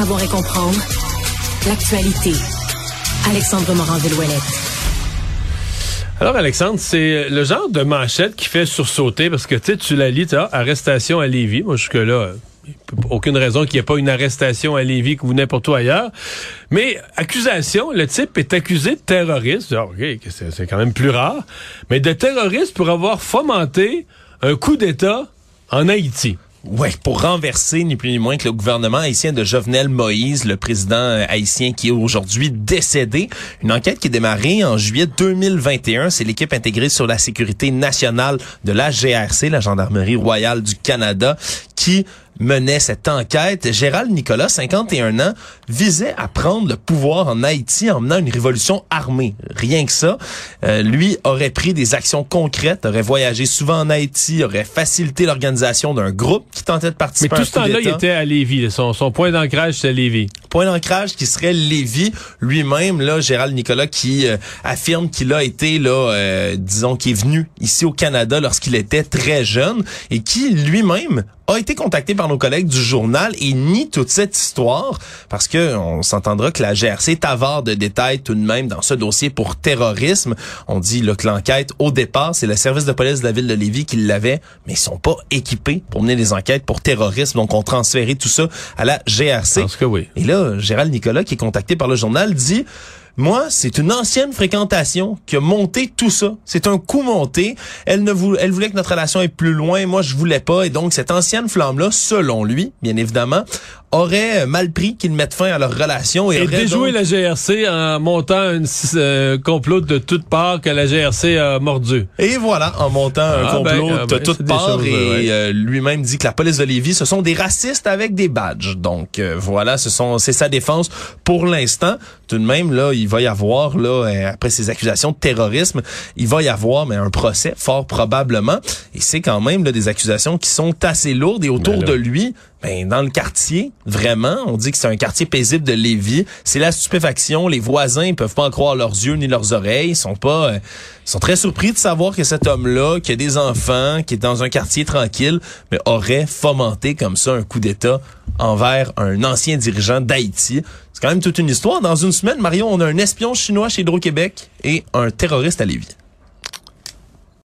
et comprendre l'actualité. Alexandre Morand-Villouellette. Alors, Alexandre, c'est le genre de manchette qui fait sursauter parce que tu la lis, arrestation à Lévis. Moi, jusque-là, aucune raison qu'il n'y ait pas une arrestation à Lévis ou n'importe où ailleurs. Mais accusation, le type est accusé de terrorisme. OK, c'est quand même plus rare. Mais de terroriste pour avoir fomenté un coup d'État en Haïti. Ouais, pour renverser ni plus ni moins que le gouvernement haïtien de Jovenel Moïse, le président euh, haïtien qui est aujourd'hui décédé. Une enquête qui est démarrée en juillet 2021. C'est l'équipe intégrée sur la sécurité nationale de la GRC, la Gendarmerie royale du Canada, qui menait cette enquête. Gérald Nicolas, 51 ans, visait à prendre le pouvoir en Haïti en menant une révolution armée. Rien que ça. Euh, lui aurait pris des actions concrètes, aurait voyagé souvent en Haïti, aurait facilité l'organisation d'un groupe qui tentait de participer Mais tout ce temps-là, il était à Lévis. Son, son point d'ancrage, c'est Lévis. Point d'ancrage qui serait Lévis. Lui-même, là, Gérald Nicolas, qui euh, affirme qu'il a été, là, euh, disons, qui est venu ici au Canada lorsqu'il était très jeune et qui lui-même a été contacté par nos collègues du journal et nie toute cette histoire parce que on s'entendra que la GRC est avare de détails tout de même dans ce dossier pour terrorisme. On dit là, que l'enquête, au départ, c'est le service de police de la ville de Lévis qui l'avait, mais ils sont pas équipés pour mener des enquêtes pour terrorisme. Donc, on transféré tout ça à la GRC. Parce que oui. Et là, Gérald Nicolas, qui est contacté par le journal, dit moi, c'est une ancienne fréquentation qui a monté tout ça. C'est un coup monté. Elle ne voulait, elle voulait que notre relation aille plus loin. Moi, je voulais pas. Et donc, cette ancienne flamme-là, selon lui, bien évidemment, aurait mal pris qu'ils mettent fin à leur relation. Et, et déjouer la GRC en montant un euh, complot de toutes parts que la GRC a mordu. Et voilà, en montant un ah, complot ben, ah, de ben, toutes parts. et euh, lui-même dit que la police de Lévis, ce sont des racistes avec des badges. Donc euh, voilà, ce sont c'est sa défense pour l'instant. Tout de même, là, il va y avoir, là, après ces accusations de terrorisme, il va y avoir mais un procès, fort probablement. Et c'est quand même là, des accusations qui sont assez lourdes. Et autour ben de lui, ben, dans le quartier, vraiment, on dit que c'est un quartier paisible de Lévis. C'est la stupéfaction. Les voisins ils peuvent pas en croire leurs yeux ni leurs oreilles. Ils sont pas, euh, sont très surpris de savoir que cet homme-là, qui a des enfants, qui est dans un quartier tranquille, mais aurait fomenté comme ça un coup d'État envers un ancien dirigeant d'Haïti. C'est quand même toute une histoire. Dans une semaine, Marion, on a un espion chinois chez Hydro-Québec et un terroriste à Lévis.